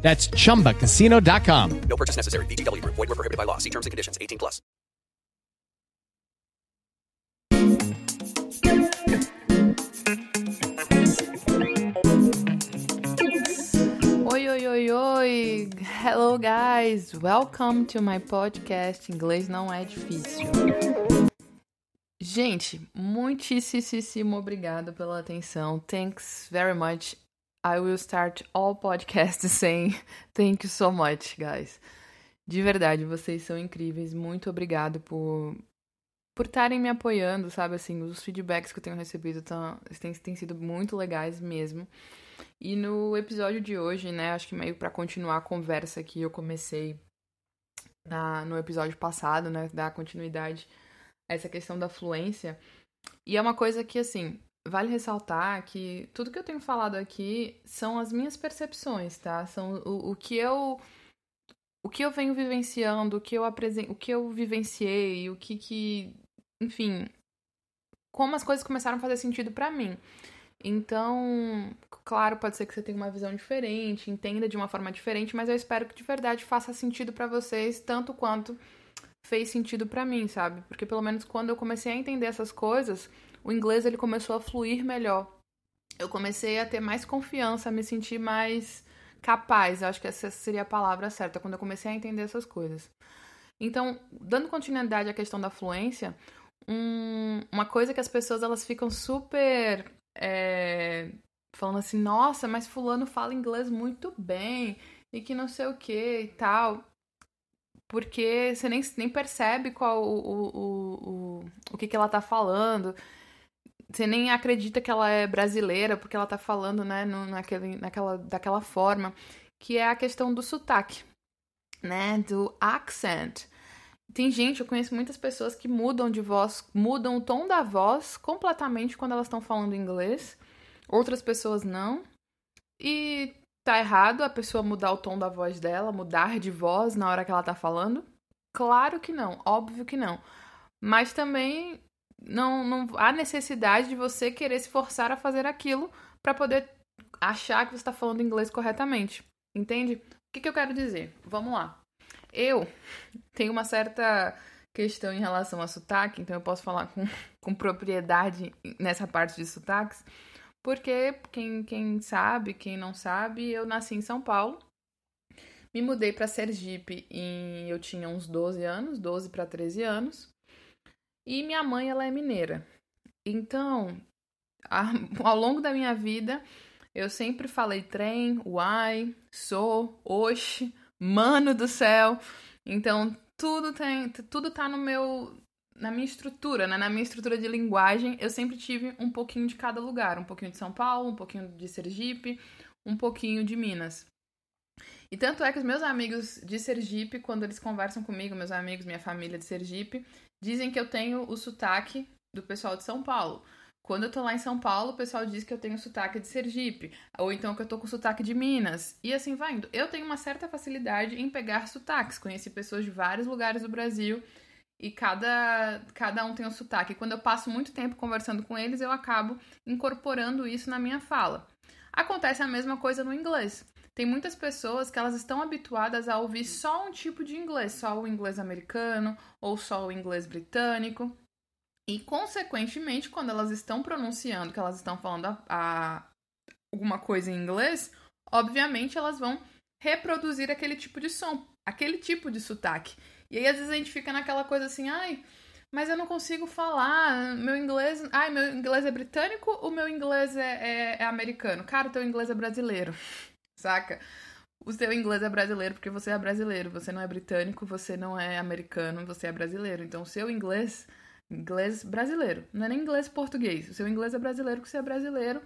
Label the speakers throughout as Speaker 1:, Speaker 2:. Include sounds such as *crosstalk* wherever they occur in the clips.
Speaker 1: That's chumbacasino.com.
Speaker 2: No purchase necessary. VGW Group. Void were prohibited by law. See terms and conditions. 18 plus.
Speaker 3: Oi, oi, oi, oi! Hello, guys! Welcome to my podcast Inglês Não É Difícil. Gente, muitíssimo obrigado pela atenção. Thanks very much. I will start all podcasts *laughs* saying thank you so much, guys. De verdade, vocês são incríveis. Muito obrigado por por estarem me apoiando, sabe? Assim, os feedbacks que eu tenho recebido tão, têm, têm sido muito legais mesmo. E no episódio de hoje, né, acho que meio para continuar a conversa que eu comecei na, no episódio passado, né, dar continuidade a essa questão da fluência. E é uma coisa que, assim, vale ressaltar que tudo que eu tenho falado aqui são as minhas percepções, tá? São o, o que eu o que eu venho vivenciando, o que eu apresen... o que eu vivenciei, o que que, enfim, como as coisas começaram a fazer sentido para mim. Então, claro, pode ser que você tenha uma visão diferente, entenda de uma forma diferente, mas eu espero que de verdade faça sentido para vocês tanto quanto fez sentido para mim, sabe? Porque pelo menos quando eu comecei a entender essas coisas, o inglês ele começou a fluir melhor. Eu comecei a ter mais confiança, a me sentir mais capaz. Eu acho que essa seria a palavra certa, quando eu comecei a entender essas coisas. Então, dando continuidade à questão da fluência, um, uma coisa que as pessoas elas ficam super é, falando assim, nossa, mas fulano fala inglês muito bem e que não sei o que e tal. Porque você nem, nem percebe qual o, o, o, o, o que, que ela tá falando você nem acredita que ela é brasileira porque ela tá falando, né, no, naquele, naquela, daquela forma, que é a questão do sotaque, né, do accent. Tem gente, eu conheço muitas pessoas que mudam de voz, mudam o tom da voz completamente quando elas estão falando inglês, outras pessoas não. E tá errado a pessoa mudar o tom da voz dela, mudar de voz na hora que ela tá falando? Claro que não, óbvio que não. Mas também não, não há necessidade de você querer se forçar a fazer aquilo para poder achar que você está falando inglês corretamente. Entende? O que, que eu quero dizer? Vamos lá. Eu tenho uma certa questão em relação a sotaque, então eu posso falar com, *laughs* com propriedade nessa parte de sotaques, porque quem, quem sabe, quem não sabe, eu nasci em São Paulo, me mudei para Sergipe e eu tinha uns 12 anos, 12 para 13 anos, e minha mãe, ela é mineira. Então, a, *laughs* ao longo da minha vida, eu sempre falei trem, uai, sou, oxe, mano do céu. Então, tudo tem, tudo tá no meu na minha estrutura, né? Na minha estrutura de linguagem, eu sempre tive um pouquinho de cada lugar, um pouquinho de São Paulo, um pouquinho de Sergipe, um pouquinho de Minas. E tanto é que os meus amigos de Sergipe, quando eles conversam comigo, meus amigos, minha família de Sergipe, dizem que eu tenho o sotaque do pessoal de São Paulo. Quando eu tô lá em São Paulo, o pessoal diz que eu tenho sotaque de Sergipe, ou então que eu tô com sotaque de Minas, e assim vai indo. Eu tenho uma certa facilidade em pegar sotaques, conheci pessoas de vários lugares do Brasil, e cada, cada um tem um sotaque. E quando eu passo muito tempo conversando com eles, eu acabo incorporando isso na minha fala. Acontece a mesma coisa no inglês. Tem muitas pessoas que elas estão habituadas a ouvir só um tipo de inglês, só o inglês americano ou só o inglês britânico. E, consequentemente, quando elas estão pronunciando, que elas estão falando a, a, alguma coisa em inglês, obviamente elas vão reproduzir aquele tipo de som, aquele tipo de sotaque. E aí, às vezes, a gente fica naquela coisa assim, ai, mas eu não consigo falar, meu inglês. Ai, meu inglês é britânico ou meu inglês é, é, é americano? Cara, o teu inglês é brasileiro saca? O seu inglês é brasileiro porque você é brasileiro, você não é britânico, você não é americano, você é brasileiro. Então, o seu inglês, inglês brasileiro, não é nem inglês português. O seu inglês é brasileiro porque você é brasileiro.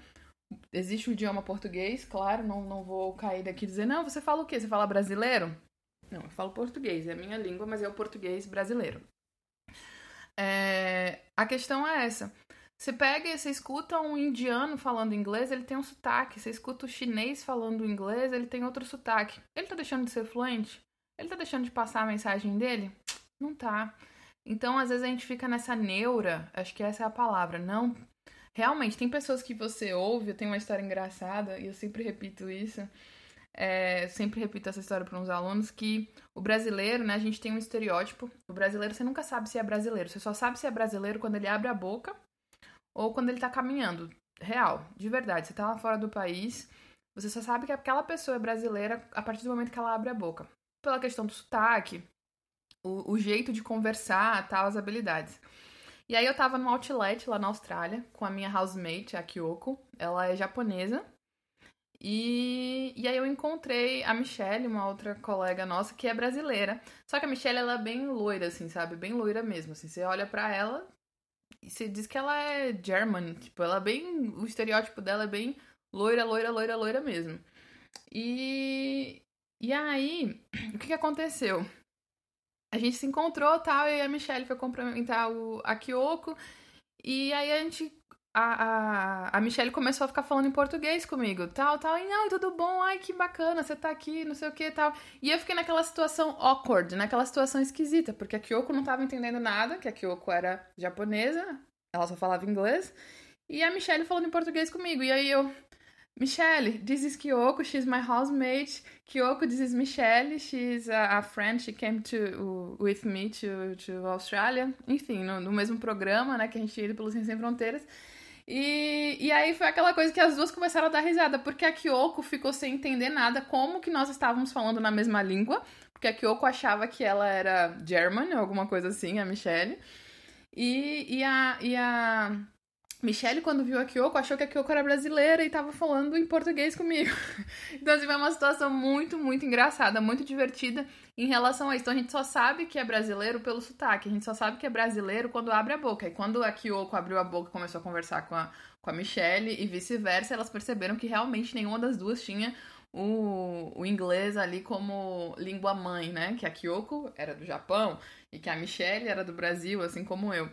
Speaker 3: Existe o idioma português, claro, não, não vou cair daqui e dizer, não, você fala o quê? Você fala brasileiro? Não, eu falo português, é a minha língua, mas é o português brasileiro. É, a questão é essa. Você pega e você escuta um indiano falando inglês, ele tem um sotaque. Você escuta o chinês falando inglês, ele tem outro sotaque. Ele tá deixando de ser fluente? Ele tá deixando de passar a mensagem dele? Não tá. Então, às vezes a gente fica nessa neura, acho que essa é a palavra, não. Realmente, tem pessoas que você ouve, eu tenho uma história engraçada, e eu sempre repito isso. É, sempre repito essa história para uns alunos que o brasileiro, né, a gente tem um estereótipo. O brasileiro, você nunca sabe se é brasileiro. Você só sabe se é brasileiro quando ele abre a boca ou quando ele tá caminhando. Real, de verdade. Você tá lá fora do país, você só sabe que aquela pessoa é brasileira a partir do momento que ela abre a boca. Pela questão do sotaque, o, o jeito de conversar, tal, as habilidades. E aí eu tava no outlet lá na Austrália com a minha housemate, a Kyoko. Ela é japonesa. E, e aí eu encontrei a Michelle, uma outra colega nossa, que é brasileira. Só que a Michelle, ela é bem loira, assim, sabe? Bem loira mesmo, assim. Você olha para ela você diz que ela é German. Tipo, ela é bem... O estereótipo dela é bem loira, loira, loira, loira mesmo. E... E aí, *clears throat* o que que aconteceu? A gente se encontrou, tal, e a Michelle foi cumprimentar o, a Kyoko. E aí a gente a, a, a Michelle começou a ficar falando em português comigo, tal, tal, e não, tudo bom, ai, que bacana, você tá aqui, não sei o que, tal. E eu fiquei naquela situação awkward, naquela situação esquisita, porque a Kyoko não tava entendendo nada, que a Kyoko era japonesa, ela só falava inglês, e a Michelle falando em português comigo, e aí eu, Michelle, this is Kyoko, she's my housemate. Kyoko, this is Michelle, she's a, a friend, she came to, with me to, to Australia. Enfim, no, no mesmo programa, né, que a gente ia pelo Sem Fronteiras. E, e aí foi aquela coisa que as duas começaram a dar risada, porque a Kyoko ficou sem entender nada como que nós estávamos falando na mesma língua, porque a Kyoko achava que ela era German, ou alguma coisa assim, a Michelle. E, e, a, e a Michelle, quando viu a Kyoko, achou que a Kyoko era brasileira e tava falando em português comigo. *laughs* Então, assim, foi uma situação muito, muito engraçada, muito divertida em relação a isso. Então, a gente só sabe que é brasileiro pelo sotaque. A gente só sabe que é brasileiro quando abre a boca. E quando a Kyoko abriu a boca e começou a conversar com a, com a Michelle e vice-versa, elas perceberam que realmente nenhuma das duas tinha o, o inglês ali como língua mãe, né? Que a Kyoko era do Japão e que a Michelle era do Brasil, assim como eu.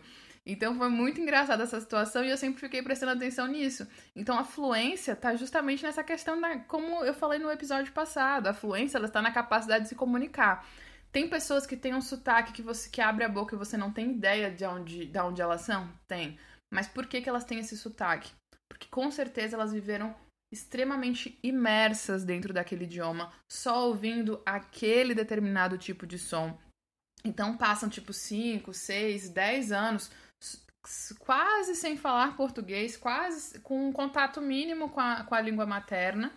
Speaker 3: Então foi muito engraçada essa situação e eu sempre fiquei prestando atenção nisso. Então a fluência está justamente nessa questão da, como eu falei no episódio passado, a fluência ela está na capacidade de se comunicar. Tem pessoas que têm um sotaque que você que abre a boca e você não tem ideia de onde, de onde elas são? Tem. Mas por que, que elas têm esse sotaque? Porque com certeza elas viveram extremamente imersas dentro daquele idioma, só ouvindo aquele determinado tipo de som. Então passam tipo 5, 6, 10 anos quase sem falar português, quase com um contato mínimo com a, com a língua materna.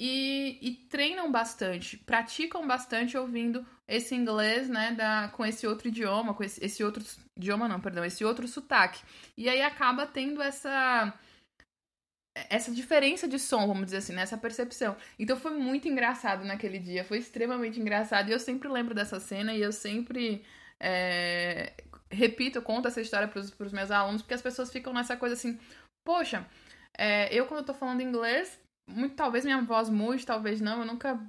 Speaker 3: E, e, treinam bastante, praticam bastante ouvindo esse inglês, né, da, com esse outro idioma, com esse, esse outro idioma não, perdão, esse outro sotaque. E aí acaba tendo essa essa diferença de som, vamos dizer assim, nessa né, percepção. Então foi muito engraçado naquele dia, foi extremamente engraçado e eu sempre lembro dessa cena e eu sempre é, repito, conto essa história para os meus alunos, porque as pessoas ficam nessa coisa assim, poxa, é, eu quando eu tô falando inglês, muito, talvez minha voz mude, talvez não, eu nunca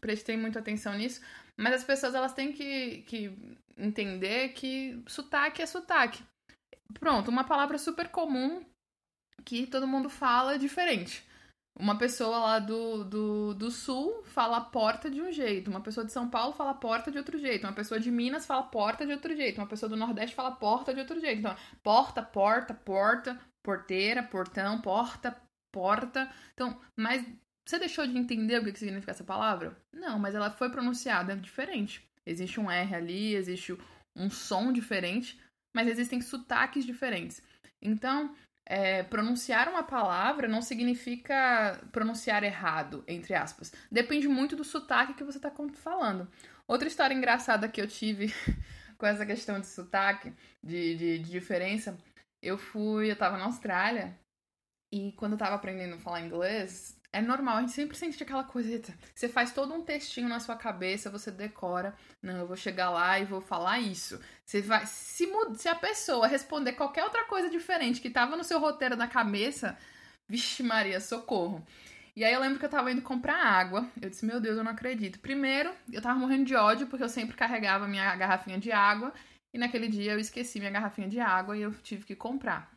Speaker 3: prestei muita atenção nisso, mas as pessoas elas têm que, que entender que sotaque é sotaque. Pronto, uma palavra super comum que todo mundo fala diferente. Uma pessoa lá do, do, do sul fala porta de um jeito, uma pessoa de São Paulo fala porta de outro jeito, uma pessoa de Minas fala porta de outro jeito, uma pessoa do Nordeste fala porta de outro jeito. Então, porta, porta, porta, porteira, portão, porta, porta. Então, mas você deixou de entender o que significa essa palavra? Não, mas ela foi pronunciada diferente. Existe um R ali, existe um som diferente, mas existem sotaques diferentes. Então, é, pronunciar uma palavra não significa pronunciar errado, entre aspas. Depende muito do sotaque que você está falando. Outra história engraçada que eu tive *laughs* com essa questão de sotaque, de, de, de diferença, eu fui, eu tava na Austrália e quando eu tava aprendendo a falar inglês, é normal, a gente sempre sente aquela coisa. Você faz todo um textinho na sua cabeça, você decora. Não, eu vou chegar lá e vou falar isso. Você vai. Se, se a pessoa responder qualquer outra coisa diferente que tava no seu roteiro da cabeça, vixe, Maria, socorro. E aí eu lembro que eu tava indo comprar água. Eu disse, meu Deus, eu não acredito. Primeiro, eu tava morrendo de ódio porque eu sempre carregava minha garrafinha de água. E naquele dia eu esqueci minha garrafinha de água e eu tive que comprar.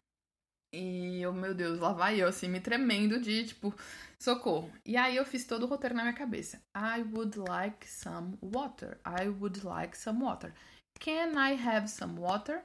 Speaker 3: E eu, meu Deus, lá vai eu, assim, me tremendo de, tipo, socorro. E aí eu fiz todo o roteiro na minha cabeça. I would like some water. I would like some water. Can I have some water?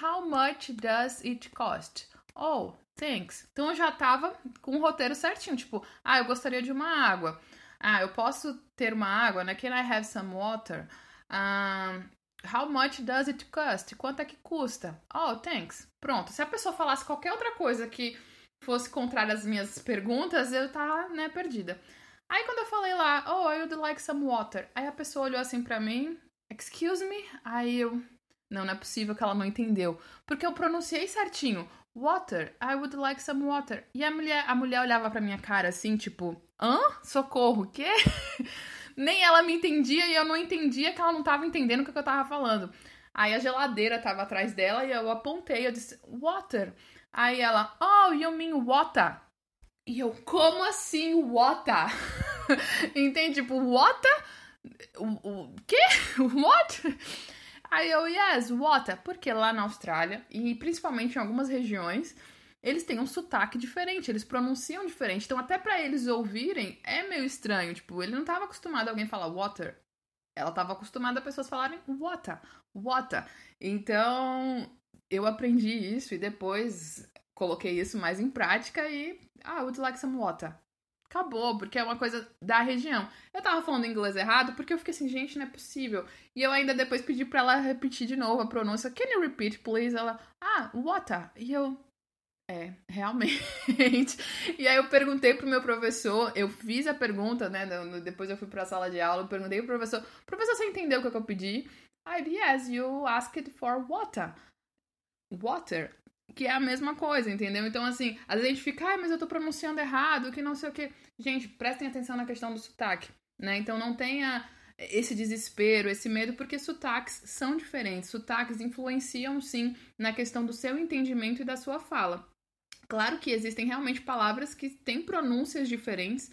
Speaker 3: How much does it cost? Oh, thanks. Então eu já tava com o roteiro certinho, tipo, ah, eu gostaria de uma água. Ah, eu posso ter uma água, né? Can I have some water? Um, how much does it cost? Quanto é que custa? Oh, thanks. Pronto. Se a pessoa falasse qualquer outra coisa que fosse contrária às minhas perguntas, eu tava, né, perdida. Aí quando eu falei lá, oh, I would like some water. Aí a pessoa olhou assim pra mim, excuse me? Aí eu, não, não é possível que ela não entendeu. Porque eu pronunciei certinho. Water, I would like some water. E a mulher, a mulher olhava pra minha cara assim, tipo, hã? Socorro, quê? *laughs* Nem ela me entendia e eu não entendia que ela não tava entendendo o que eu tava falando. Aí a geladeira tava atrás dela e eu apontei, eu disse, water. Aí ela, oh, you mean water? E eu, como assim water? *laughs* Entende? Tipo, water? O, o quê? *laughs* What? Aí eu, yes, water. Porque lá na Austrália, e principalmente em algumas regiões, eles têm um sotaque diferente, eles pronunciam diferente. Então, até para eles ouvirem, é meio estranho. Tipo, ele não tava acostumado a alguém falar water. Ela tava acostumada a pessoas falarem water, water. Então, eu aprendi isso e depois coloquei isso mais em prática e. Ah, would like some water. Acabou, porque é uma coisa da região. Eu tava falando inglês errado porque eu fiquei assim, gente, não é possível. E eu ainda depois pedi pra ela repetir de novo a pronúncia. Can you repeat, please? Ela, ah, water. E eu, é, realmente. *laughs* e aí eu perguntei pro meu professor, eu fiz a pergunta, né? Depois eu fui pra sala de aula, perguntei pro professor, professor, você entendeu o que eu pedi? Aí, yes, you asked for water. Water que é a mesma coisa, entendeu? Então, assim, às vezes a gente fica, ah, mas eu tô pronunciando errado, que não sei o que. Gente, prestem atenção na questão do sotaque, né? Então não tenha esse desespero, esse medo, porque sotaques são diferentes. Sotaques influenciam, sim, na questão do seu entendimento e da sua fala. Claro que existem realmente palavras que têm pronúncias diferentes,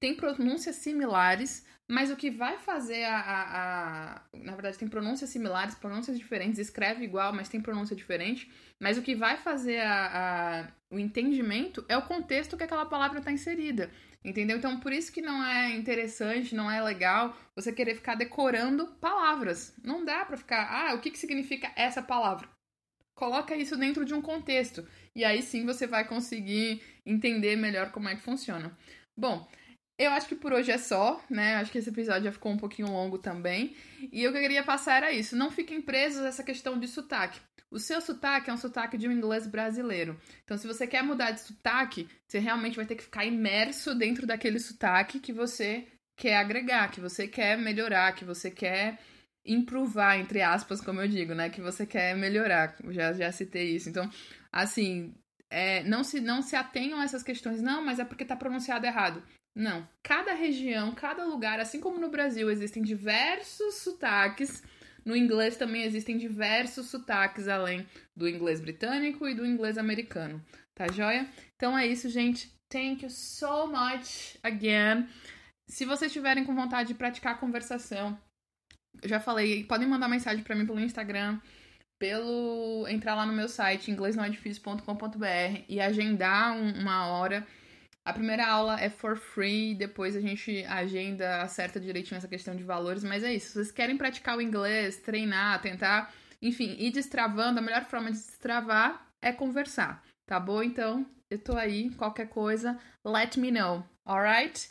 Speaker 3: têm pronúncias similares, mas o que vai fazer a, a, a, Na verdade, tem pronúncias similares, pronúncias diferentes, escreve igual, mas tem pronúncia diferente. Mas o que vai fazer a, a, o entendimento é o contexto que aquela palavra está inserida. Entendeu? Então, por isso que não é interessante, não é legal você querer ficar decorando palavras. Não dá para ficar, ah, o que, que significa essa palavra? Coloca isso dentro de um contexto. E aí sim você vai conseguir entender melhor como é que funciona. Bom, eu acho que por hoje é só, né? Acho que esse episódio já ficou um pouquinho longo também. E o que eu queria passar era isso. Não fiquem presos a essa questão de sotaque. O seu sotaque é um sotaque de um inglês brasileiro. Então, se você quer mudar de sotaque, você realmente vai ter que ficar imerso dentro daquele sotaque que você quer agregar, que você quer melhorar, que você quer improvar, entre aspas, como eu digo, né? Que você quer melhorar. já, já citei isso. Então, assim, é, não, se, não se atenham a essas questões. Não, mas é porque tá pronunciado errado. Não. Cada região, cada lugar, assim como no Brasil existem diversos sotaques, no inglês também existem diversos sotaques além do inglês britânico e do inglês americano. Tá joia? Então é isso, gente. Thank you so much again. Se vocês estiverem com vontade de praticar a conversação, já falei, podem mandar mensagem para mim pelo Instagram, pelo entrar lá no meu site inglesnoedifício.com.br e agendar uma hora a primeira aula é for free, depois a gente agenda, acerta direitinho essa questão de valores, mas é isso. Se vocês querem praticar o inglês, treinar, tentar, enfim, ir destravando, a melhor forma de destravar é conversar, tá bom? Então, eu tô aí, qualquer coisa, let me know, alright?